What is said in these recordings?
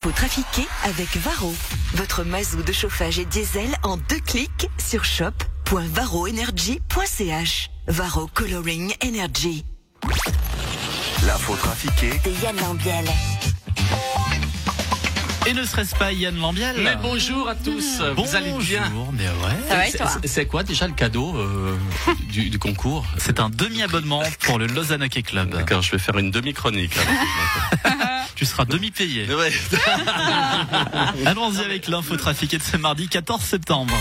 Pour trafiquer avec Varro. Votre mazou de chauffage et diesel en deux clics sur shop.varroenergy.ch. Varro Coloring Energy. L'info trafiquée De Yann Lambiel. Et ne serait-ce pas Yann Lambiel Mais bonjour à tous, vous allez bien Bonjour, mais ouais. Ça va et C'est- toi c'est- C'est quoi déjà le cadeau euh, du, du concours? C'est un demi-abonnement pour le Lausanne Hockey Club. D'accord, je vais faire une demi-chronique. Tu seras demi-payé. Ouais. Allons-y avec l'info trafiquée de ce mardi 14 septembre.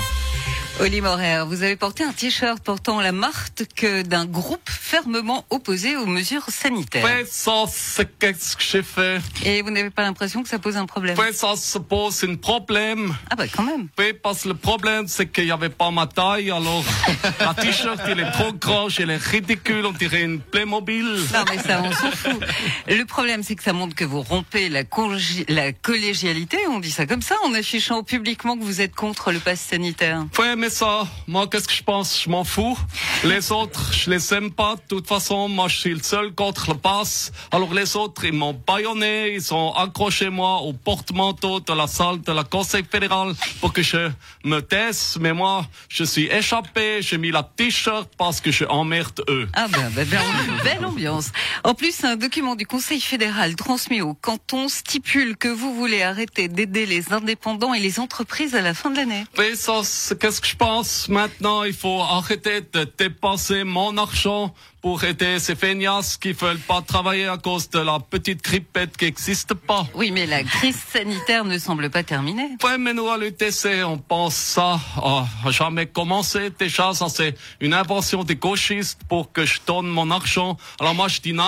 Oli Morer, vous avez porté un t-shirt portant la marque que d'un groupe fermement opposé aux mesures sanitaires. C'est qu'est-ce que j'ai fait? Et vous n'avez pas l'impression que ça pose un problème? Se pose un problème. Ah bah quand même. Oui, parce que le problème, c'est qu'il n'y avait pas ma taille, alors la t-shirt, il est trop grand, il est ridicule, on dirait une Playmobil. Non mais ça, on s'en fout. Le problème, c'est que ça montre que vous rompez la, collégialité, on dit ça comme ça, en affichant publiquement que vous êtes contre le pass sanitaire. Ouais, mais ça, moi, qu'est-ce que je pense? Je m'en fous. Les autres, je les aime pas. De toute façon, moi, je suis le seul contre le pass. Alors les autres, ils m'ont baïonné, ils ont accroché moi au porte-manteau de la salle de la Conseil fédéral pour que je me taise. Mais moi, je suis échappé, j'ai mis la t-shirt parce que je emmerde eux. Ah ben, ben, ben, belle ambiance. En plus, un document du Conseil fédéral transmis au canton stipule que vous voulez arrêter d'aider les indépendants et les entreprises à la fin de l'année. Oui, ça, c'est qu'est-ce que je pense maintenant Il faut arrêter de dépenser mon argent pour aider ces feignasses qui veulent pas travailler à cause de la petite grippette qui n'existe pas. Oui, mais la crise sanitaire ne semble pas terminée. Ouais, mais nous, à l'UTC, on pense ça a jamais commencé. Déjà, ça, c'est une invention des gauchistes pour que je donne mon argent. Alors moi, je dis non.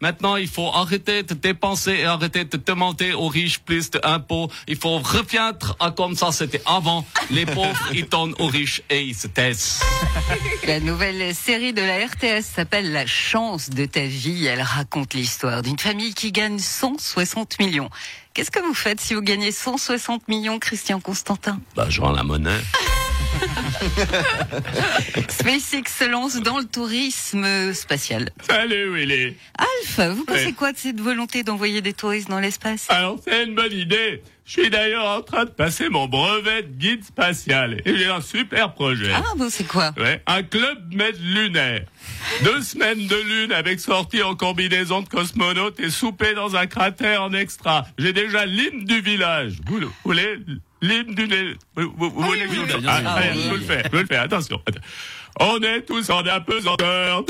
Maintenant, il faut arrêter de dépenser et arrêter de demander aux riches plus d'impôts. Il faut reviendre à comme ça c'était avant. Les pauvres, ils donnent aux riches et ils se taisent. La nouvelle série de la RTS s'appelle La chance de ta vie. Elle raconte l'histoire d'une famille qui gagne 160 millions. Qu'est-ce que vous faites si vous gagnez 160 millions, Christian Constantin? Bah, je rends la monnaie. SpaceX se lance dans le tourisme spatial. Salut Willy. Alf, vous pensez Oui. quoi de cette volonté d'envoyer des touristes dans l'espace? Alors c'est une bonne idée. Je suis d'ailleurs en train de passer mon brevet de guide spatial et j'ai un super projet. Ah bon, c'est quoi? Ouais, un club med lunaire. Deux semaines de lune avec sortie en combinaison de cosmonaute et souper dans un cratère en extra. J'ai déjà l'hymne du village. Vous, vous voulez? L'hymne du... Vous, vous- vous voulez que je vous le- bien Ah, Ah, attention. On est tous en apesanteur.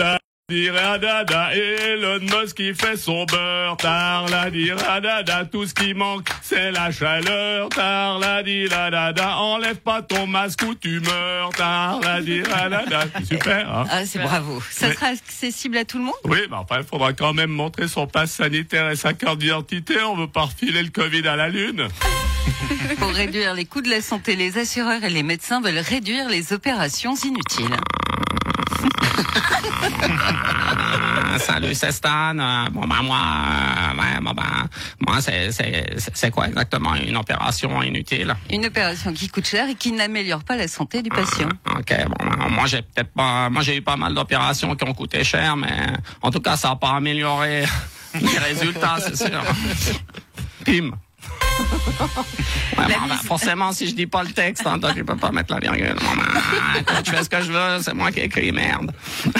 Diradada, Elon Musk qui fait son beurre, tar la diradada, tout ce qui manque c'est la chaleur, tar la diradada, enlève pas ton masque ou tu meurs, tar la diradada, super, hein Ah, c'est bravo. Ça Mais- sera accessible à tout le monde? Oui, mais enfin, il faudra quand même montrer son passe sanitaire et sa carte d'identité, on veut pas refiler le Covid à la Lune. Pour réduire les coûts de la santé, les assureurs et les médecins veulent réduire les opérations inutiles. Ah, salut, c'est Stan. Euh, bon, ben, moi, euh, ouais, bon, ben, moi, c'est, c'est, c'est- quoi exactement? Une opération inutile? Une opération qui coûte cher et qui n'améliore pas la santé du patient. Ok, bon, ben, moi, j'ai peut-être pas, moi, j'ai eu pas mal d'opérations qui ont coûté cher, mais en tout cas, ça n'a pas amélioré les résultats, c'est sûr. Pim. Ouais, ben, forcément, si je dis pas le texte, hein, toi, tu peux pas mettre la virgule. Ben, je fais ce que je veux, c'est moi qui écris, merde.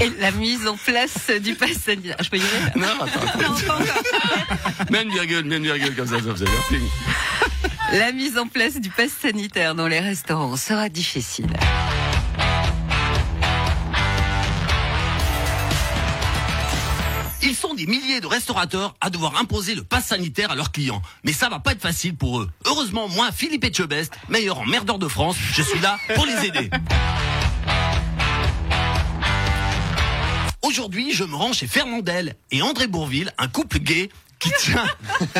Et la mise en place du pass sanitaire. Je peux y aller? Non, attends. Non, pas encore. Mets une virgule, mets une virgule comme ça, ça faisait. La mise en place du pass sanitaire dans les restaurants sera difficile. Des milliers de restaurateurs à devoir imposer le pass sanitaire à leurs clients. Mais ça va pas être facile pour eux. Heureusement, moi, Philippe Etchebest, meilleur emmerdeur de France, je suis là pour les aider. Aujourd'hui, je me rends chez Fernandel et André Bourville, un couple gay qui tient,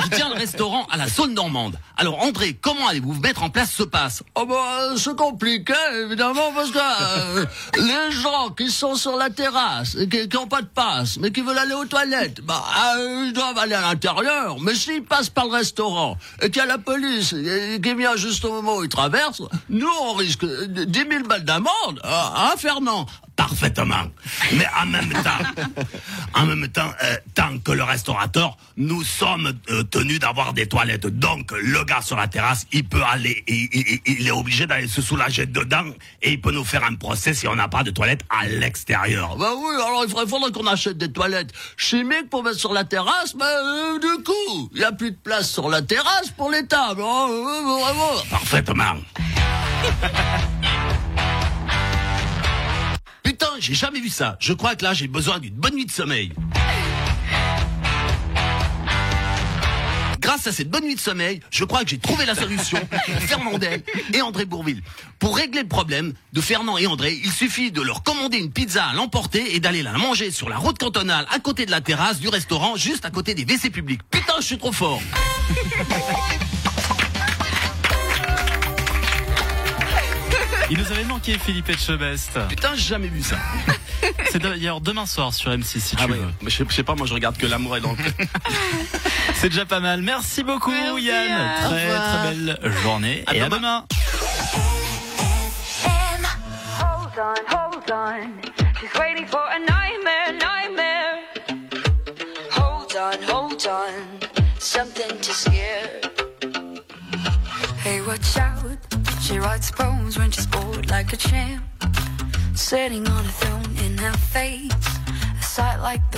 qui tient le restaurant à la zone normande. Alors André, comment allez-vous mettre en place ce pass Oh bah, c'est compliqué, évidemment, parce que euh, les gens qui sont sur la terrasse, et qui n'ont pas de passe, mais qui veulent aller aux toilettes, bah, euh, ils doivent aller à l'intérieur. Mais s'ils passent par le restaurant, et qu'il y a la police qui vient juste au moment où ils traversent, nous, on risque 10 000 balles d'amende. Ah, hein, Fernand? Parfaitement. Mais en même temps, en même temps, euh, tant que le restaurateur, nous sommes euh, tenus d'avoir des toilettes. Donc, le gars sur la terrasse, il peut aller, il, il- il est obligé d'aller se soulager dedans et il peut nous faire un procès si on n'a pas de toilettes à l'extérieur. Bah oui, alors il faudrait, faudrait qu'on achète des toilettes chimiques pour mettre sur la terrasse, mais euh, du coup, il n'y a plus de place sur la terrasse pour les tables. hein, euh, vraiment. Parfaitement. Putain, j'ai jamais vu ça. Je crois que là, j'ai besoin d'une bonne nuit de sommeil. Grâce à cette bonne nuit de sommeil, je crois que j'ai trouvé la solution pour Fernandel et André Bourville. Pour régler le problème de Fernand et André, il suffit de leur commander une pizza à l'emporter et d'aller la manger sur la route cantonale à côté de la terrasse du restaurant, juste à côté des WC publics. Putain, je suis trop fort. Il nous avait manqué Philippe Etchebest. Putain, j'ai jamais vu ça. C'est d'ailleurs demain soir sur M6 si tu Ah ouais, veux. mais je sais- je sais pas, moi je regarde que l'amour est dans le cœur. C'est déjà pas mal. Merci beaucoup Merci, Yann. Yann. Très très belle journée À et à demain. demain. Hold on, hold on. She's waiting for a nightmare, nightmare. Hold on, hold on. Something to scare. Hey, watch out. She writes poems when she's bored like a champ. Sitting on a throne in her face. A sight like the